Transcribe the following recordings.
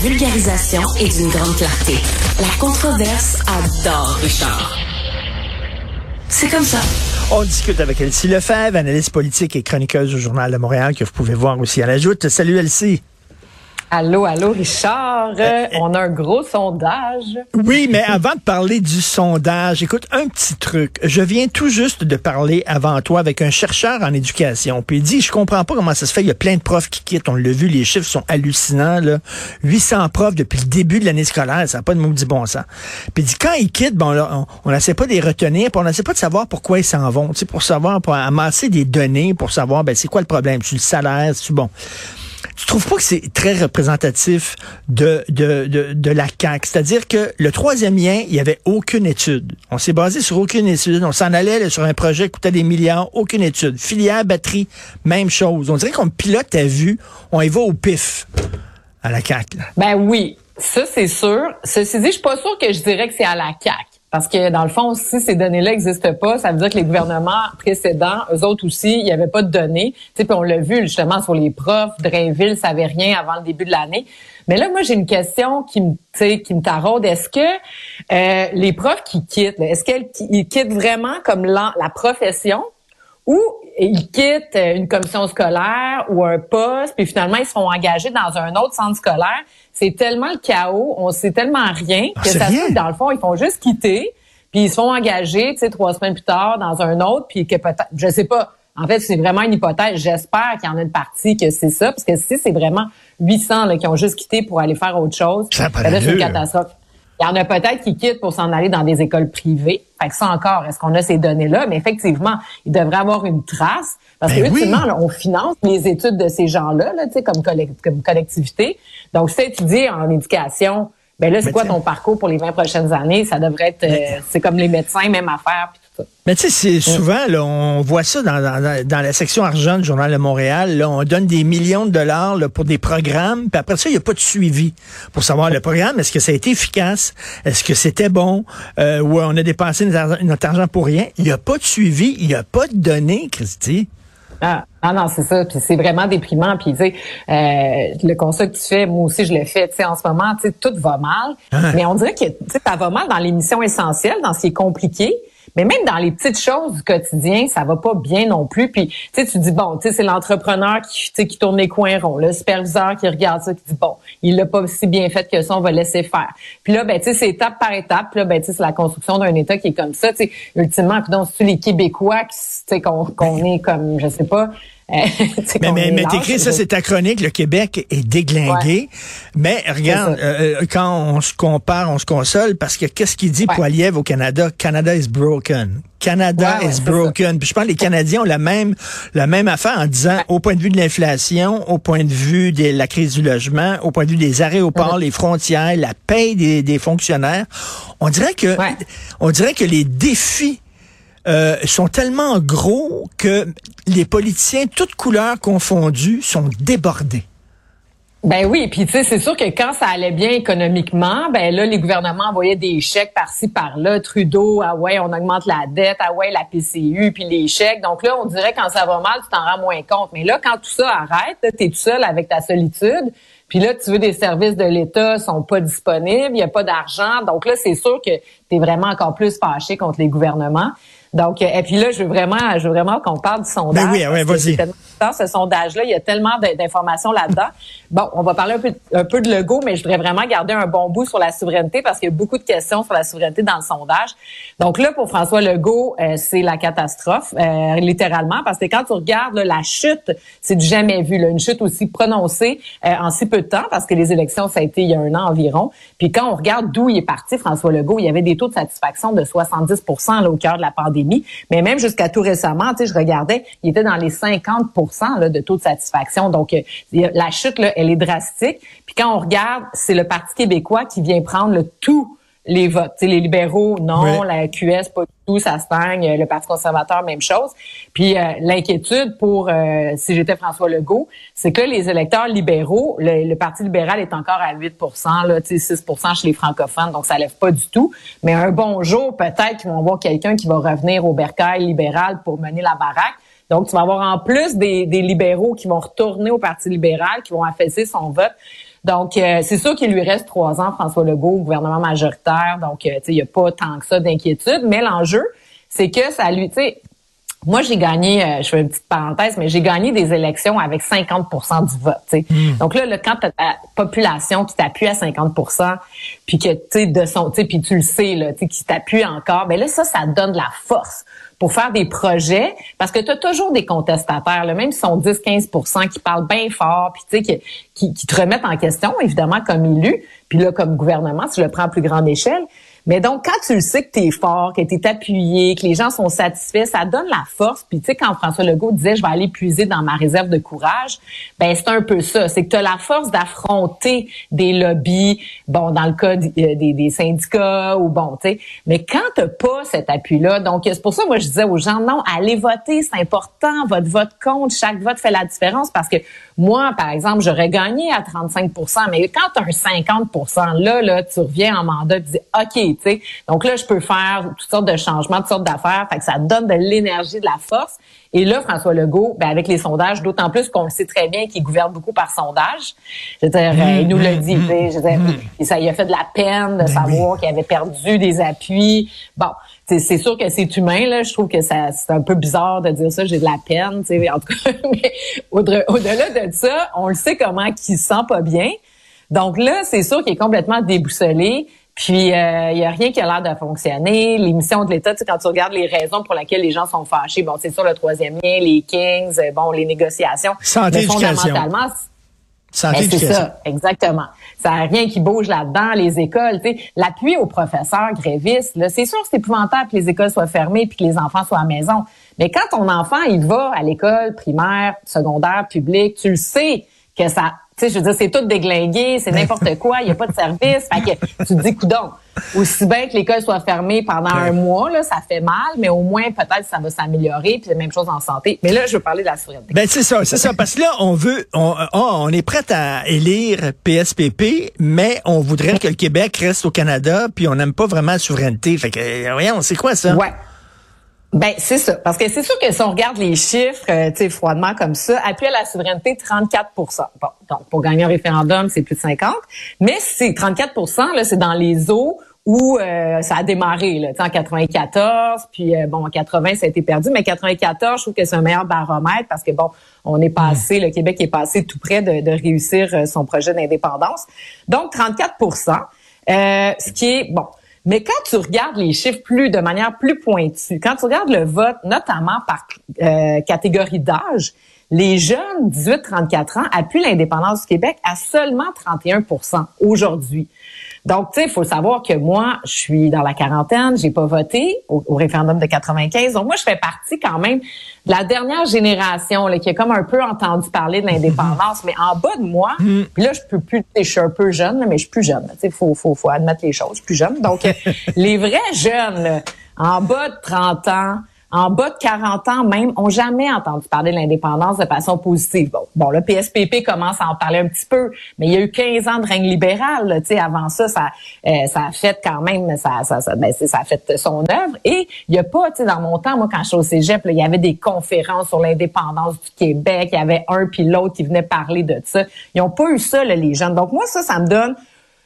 vulgarisation est d'une grande clarté. La controverse adore Richard. C'est comme ça. On discute avec Elsie Lefebvre, analyste politique et chroniqueuse au Journal de Montréal, que vous pouvez voir aussi à la joute. Salut Elsie. Allô, allô, Richard. Euh, on a un gros sondage. Oui, mais avant de parler du sondage, écoute, un petit truc. Je viens tout juste de parler avant toi avec un chercheur en éducation. Puis il dit, je comprends pas comment ça se fait. Il y a plein de profs qui quittent. On l'a vu, les chiffres sont hallucinants. Là. 800 profs depuis le début de l'année scolaire. Ça n'a pas de maudit bon sens. Puis il dit, quand ils quittent, bon, on n'essaie pas de les retenir. Puis on n'essaie pas de savoir pourquoi ils s'en vont. Tu sais, pour savoir, pour amasser des données, pour savoir, ben, c'est quoi le problème? C'est le salaire, c'est bon? Tu trouves pas que c'est très représentatif de, de, de, de la CAQ? C'est-à-dire que le troisième lien, il n'y avait aucune étude. On s'est basé sur aucune étude. On s'en allait sur un projet qui coûtait des milliards, aucune étude. Filière, batterie, même chose. On dirait qu'on pilote à vue, on y va au pif à la CAQ. Ben oui, ça c'est sûr. Ceci dit, je suis pas sûr que je dirais que c'est à la CAQ. Parce que dans le fond, si ces données-là n'existent pas, ça veut dire que les gouvernements précédents, eux autres aussi, il n'y avait pas de données. Tu sais, on l'a vu justement sur les profs, Drainville savait rien avant le début de l'année. Mais là, moi, j'ai une question qui me, qui me taraude. Est-ce que euh, les profs qui quittent, est-ce qu'ils quittent vraiment comme la, la profession? Ou ils quittent une commission scolaire ou un poste, puis finalement, ils sont engagés dans un autre centre scolaire? c'est tellement le chaos, on sait tellement rien Ah, que ça se dans le fond, ils font juste quitter, puis ils se font engager, tu sais, trois semaines plus tard dans un autre, puis que peut-être, je sais pas. En fait, c'est vraiment une hypothèse. J'espère qu'il y en a une partie que c'est ça, parce que si c'est vraiment 800 là, qui ont juste quitté pour aller faire autre chose, Ça ben là, c'est une catastrophe. Il y en a peut-être qui quittent pour s'en aller dans des écoles privées. Fait que ça encore, est-ce qu'on a ces données-là? Mais effectivement, il devrait avoir une trace. Parce Ben que oui. ultimement, là, on finance les études de ces gens-là, là, tu sais, comme, collect- comme collectivité. Donc, si tu étudies en éducation, ben là, c'est quoi ton parcours pour les 20 prochaines années? Ça devrait être, euh, c'est comme les médecins, même affaire. Mais tu sais, c'est souvent, là, on voit ça dans, dans, dans la section argent du Journal de Montréal. Là, on donne des millions de dollars là, pour des programmes, puis après ça, il n'y a pas de suivi pour savoir le programme. Est-ce que ça a été efficace? Est-ce que c'était bon? Euh, ou on a dépensé notre argent, notre argent pour rien? Il n'y a pas de suivi, il n'y a pas de données, Christy. Ah, non, non, c'est ça. Puis c'est vraiment déprimant. Puis tu sais, euh, le constat que tu fais, moi aussi je le fais. Tu sais, en ce moment, tu sais, tout va mal. Ah. Mais on dirait que tu sais, ça va mal dans les missions essentielles, dans ce qui est compliqué. Mais même dans les petites choses du quotidien, ça va pas bien non plus. Puis tu sais, tu dis bon, tu sais, c'est l'entrepreneur qui, qui tourne les coins ronds, le superviseur qui regarde ça, qui dit bon, il l'a pas si bien fait que ça, on va laisser faire. Puis là, ben tu sais, c'est étape par étape. Puis là, ben tu sais, c'est la construction d'un État qui est comme ça. Tu sais, ultimement, donc c'est les Québécois qui, tu sais, qu'on qu'on est comme, je sais pas. Euh, Mais, mais, mais t'écris ça, c'est ta chronique. Le Québec est déglingué. Mais regarde, ça. euh, quand on se compare, on se console parce que qu'est-ce qu'il dit Ouais. Poiliev au Canada? Canada is broken. Canada Ouais, is broken. Puis je pense que les Canadiens ont la même, la même affaire en disant, au point de vue de l'inflation, au point de vue de la crise du logement, au point de vue des aéroports, les frontières, la paye des, des fonctionnaires, on dirait que, on dirait que les défis euh, sont tellement gros que les politiciens, toutes couleurs confondues, sont débordés. Ben oui, puis tu sais, c'est sûr que quand ça allait bien économiquement, ben là, les gouvernements envoyaient des chèques par-ci, par-là. Trudeau, ah ouais, on augmente la dette, ah ouais, la PCU, puis les chèques. Donc là, on dirait quand ça va mal, tu t'en rends moins compte. Mais là, quand tout ça arrête, tu es tout seul avec ta solitude. Puis là, tu veux des services de l'État sont pas disponibles, il y a pas d'argent. Donc là, c'est sûr que tu es vraiment encore plus fâché contre les gouvernements. Donc, euh, et puis là, je veux vraiment, je veux vraiment qu'on parle du sondage. Ben oui, ah ouais, vas-y. Ce sondage-là, il y a tellement d'informations là-dedans. Bon, on va parler un peu, de Legault, mais je voudrais vraiment garder un bon bout sur la souveraineté parce qu'il y a beaucoup de questions sur la souveraineté dans le sondage. Donc là, pour François Legault, euh, c'est la catastrophe, euh, littéralement, parce que quand tu regardes la chute, c'est du jamais vu, là, une chute aussi prononcée euh, en si peu de temps, parce que les élections, ça a été il y a un an environ. Puis quand on regarde d'où il est parti, François Legault, il y avait des taux de satisfaction de 70 là, au cœur de la pandémie, mais même jusqu'à tout récemment, tu sais, je regardais, il était dans les 50 là, de taux de satisfaction. Donc, euh, la chute, là, elle est drastique. Puis quand on regarde, c'est le Parti québécois qui vient prendre le tout les votes. les libéraux, non. La QS, pas du tout, ça stagne. Le Parti conservateur, même chose. Puis euh, l'inquiétude pour, euh, si j'étais François Legault, c'est que les électeurs libéraux, le, Parti libéral est encore à 8 là, 6% chez les francophones, donc ça lève pas du tout. Mais un bon jour, peut-être qu'ils vont voir quelqu'un qui va revenir au bercail libéral pour mener la baraque. Donc, tu vas avoir en plus des, libéraux qui vont retourner au Parti libéral, qui vont affaisser son vote. Donc, euh, c'est sûr qu'il lui reste trois ans, François Legault, gouvernement majoritaire. Donc, euh, il n'y a pas tant que ça d'inquiétude. Mais l'enjeu, c'est que ça lui, tu sais, moi, j'ai gagné, euh, je fais une petite parenthèse, mais j'ai gagné des élections avec 50% du vote. Hmm. Donc là, quand tu as ta population qui t'appuie à 50% puis que tu sais de son, puis tu le sais là, qui t'appuie encore, ben là, ça, ça donne de la force pour faire des projets, parce que tu as toujours des contestataires, là, même si sont 10-15% qui parlent bien fort, puis sais, qui, qui, te remettent en question, évidemment, comme élu, puis là, comme gouvernement, tu le prends à plus grande échelle. Mais donc, quand tu le sais que tu es fort, que tu es appuyé, que les gens sont satisfaits, ça donne la force. Puis, tu sais, quand François Legault disait « je vais aller puiser dans ma réserve de courage », ben c'est un peu ça. C'est que tu as la force d'affronter des lobbies, bon, dans le cas euh, des, syndicats ou bon, tu sais. Mais quand tu pas cet appui-là, donc c'est pour ça moi je disais aux gens, non, allez voter, c'est important, votre vote compte, chaque vote fait la différence parce que moi, par exemple, j'aurais gagné à 35% mais quand tu as un 50% là, là, tu reviens en mandat et tu dis, OK, tu sais, donc là, je peux faire toutes sortes de changements, toutes sortes d'affaires, fait que ça donne de l'énergie, de la force. Et là, François Legault, ben avec les sondages, d'autant plus qu'on le sait très bien qu'il gouverne beaucoup par sondage. Je veux dire, euh, il nous l'a dit. je veux dire, mm-hmm. ça, il a fait de la peine de ben savoir qu'il avait perdu des appuis. Bon, c'est sûr que c'est humain là. Je trouve que ça c'est un peu bizarre de dire ça. J'ai de la peine, tu sais. En tout cas, mais au-delà de ça, on le sait comment qu'il se sent pas bien. Donc là, c'est sûr qu'il est complètement déboussolé. Puis il euh, y a rien qui a l'air de fonctionner. Les missions de l'État, tu sais, quand tu regardes les raisons pour lesquelles les gens sont fâchés, bon, c'est sûr le troisième lien, les Kings, euh, bon, les négociations. Santé, fondamentalement, Santé, ben, c'est ça, exactement. Ça n'a rien qui bouge là-dedans, les écoles. L'appui aux professeurs grévistes, c'est sûr que c'est épouvantable que les écoles soient fermées puis que les enfants soient à la maison. Mais quand ton enfant, il va à l'école primaire, secondaire, publique, tu le sais que ça tu sais, je veux dire, c'est tout déglingué, c'est n'importe quoi, il n'y a pas de service. Fait que tu te dis, coudon, aussi bien que l'école soit fermée pendant un mois, là, ça fait mal, mais au moins, peut-être, ça va s'améliorer. Puis la même chose en santé. Mais là, je veux parler de la souveraineté. Ben, c'est ça, c'est ça. Parce que là, on veut, on, oh, on est prêt à élire PSPP, mais on voudrait que le Québec reste au Canada, puis on n'aime pas vraiment la souveraineté. Fait que, voyons, c'est quoi ça? Ouais. Ben c'est ça, parce que c'est sûr que si on regarde les chiffres, euh, tu sais, froidement comme ça, appui à la souveraineté, 34% Bon, donc pour gagner un référendum, c'est plus de 50, mais c'est 34% là, c'est dans les eaux où euh, ça a démarré là, en 94, puis euh, bon en 80 ça a été perdu, mais 94, je trouve que c'est un meilleur baromètre parce que bon, on est passé, le Québec est passé tout près de, de réussir son projet d'indépendance. Donc 34% ce qui est bon mais quand tu regardes les chiffres plus de manière plus pointue, quand tu regardes le vote, notamment par euh, catégorie d'âge, les jeunes 18-34 ans appuient l'indépendance du Québec à seulement 31% aujourd'hui. Donc, tu sais, il faut savoir que moi, je suis dans la quarantaine, j'ai pas voté au, référendum de 95. Donc, moi, je fais partie quand même de la dernière génération là, qui a comme un peu entendu parler de l'indépendance. Mais en bas de moi, mm. là, je peux plus, je suis un peu jeune, mais je suis plus jeune. Tu sais, faut, faut, faut admettre les choses. Je suis plus jeune. Donc, les vrais jeunes, en bas de 30 ans, en bas de 40 ans même, ont jamais entendu parler de l'indépendance de façon positive. Bon, bon, le PSPP commence à en parler un petit peu, mais il y a eu 15 ans de règne libéral. Tu sais, avant ça, ça, euh, ça a fait quand même, ça, ça, ça, ben, ça a fait son œuvre. Et il y a pas, tu sais, dans mon temps, moi, quand je suis au cégep, il y avait des conférences sur l'indépendance du Québec. Il y avait un puis l'autre qui venait parler de ça. Ils ont pas eu ça, là, les jeunes. Donc moi, ça, ça me donne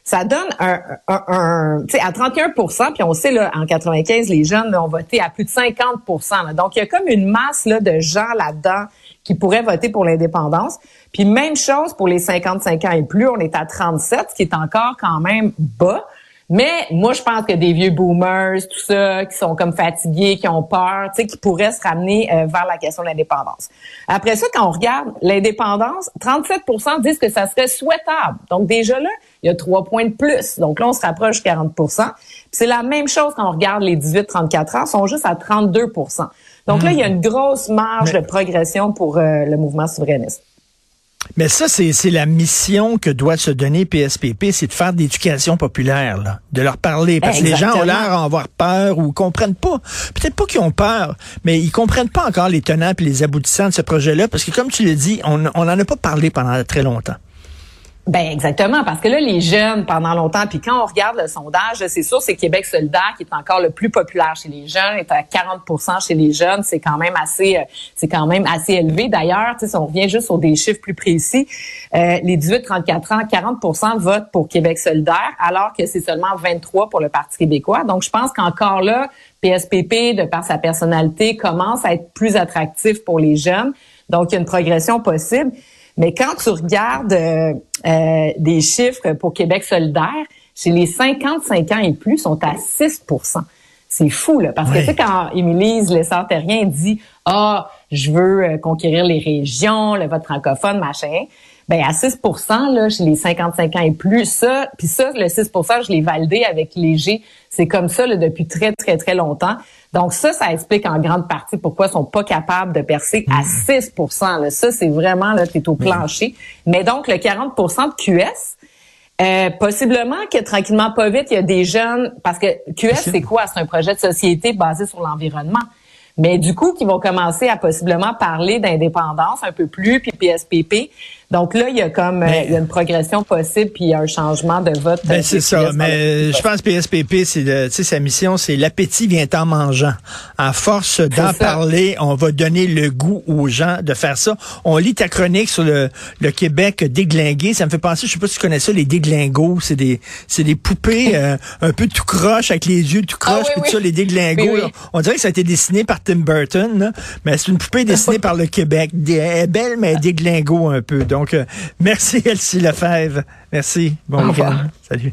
ça donne un, un, un tu sais, à 31% puis on sait, là, en 95, les jeunes ont voté à plus de 50% Donc, il y a comme une masse là, de gens là-dedans qui pourraient voter pour l'indépendance. Puis même chose pour les 55 ans et plus, on est à 37, ce qui est encore quand même bas. Mais moi, je pense que des vieux boomers, tout ça, qui sont comme fatigués, qui ont peur, tu sais, qui pourraient se ramener euh, vers la question de l'indépendance. Après ça, quand on regarde l'indépendance, 37% disent que ça serait souhaitable. Donc déjà là, il y a trois points de plus. Donc là, on se rapproche de 40% C'est la même chose quand on regarde les 18-34 ans, sont juste à 32% Donc là, il y a une grosse marge de progression pour euh, le mouvement souverainiste. Mais ça, c'est la mission que doit se donner PSPP, c'est de faire de l'éducation populaire, là, de leur parler. Parce que les gens ont l'air d'avoir peur ou comprennent pas. Peut-être pas qu'ils ont peur, mais ils comprennent pas encore les tenants et les aboutissants de ce projet-là. Parce que comme tu le dis, on n'en a pas parlé pendant très longtemps. Ben exactement, parce que là, les jeunes, pendant longtemps, puis quand on regarde le sondage, c'est sûr, c'est Québec solidaire qui est encore le plus populaire chez les jeunes, est à 40% chez les jeunes, c'est quand même assez, euh, c'est quand même assez élevé. D'ailleurs, si on revient juste sur des chiffres plus précis, euh, les 18-34 ans, 40% votent pour Québec solidaire, alors que c'est seulement 23 pour le Parti québécois. Donc, je pense qu'encore là, PSPP, de par sa personnalité, commence à être plus attractif pour les jeunes. Donc, il y a une progression possible. Mais quand tu regardes euh, euh, des chiffres pour Québec solidaire, chez les 55 ans et plus, sont à 6% c'est fou, là, parce que tu sais, quand Émilie Lessard-Terrien dit « Ah, je veux euh, conquérir les régions, le vote francophone, machin », ben à 6% là, chez les 55 ans et plus, ça, puis ça, le 6% je l'ai validé avec Léger. C'est comme ça là, depuis très, très, très longtemps. Donc ça, ça explique en grande partie pourquoi ils sont pas capables de percer à 6 mm. là. Ça, c'est vraiment, là, t'es au plancher. Mais donc, le 40% de QS, euh, possiblement que tranquillement, pas vite, il y a des jeunes, parce que QS, c'est quoi? C'est un projet de société basé sur l'environnement mais du coup, qui vont commencer à possiblement parler d'indépendance un peu plus, puis PSPP. Donc là, il y a comme euh, il y a une progression possible, puis il y a un changement de vote. Ben c'est ça, mais je pense que PSPP, c'est sa mission, c'est l'appétit vient en mangeant. À force d'en parler, on va donner le goût aux gens de faire ça. On lit ta chronique sur le, le Québec déglingué. Ça me fait penser, je sais pas si tu connais ça, les déglingos. C'est des c'est des poupées euh, un peu tout croche avec les yeux tout ah croche, puis tout ça, les déglingos. On dirait que ça a été dessiné par Tim Burton, mais c'est une poupée dessinée par le Québec. Elle est belle, mais déglingo un peu. Donc, donc, euh, merci Elsie Lefebvre. Merci. Bon week-end. Salut.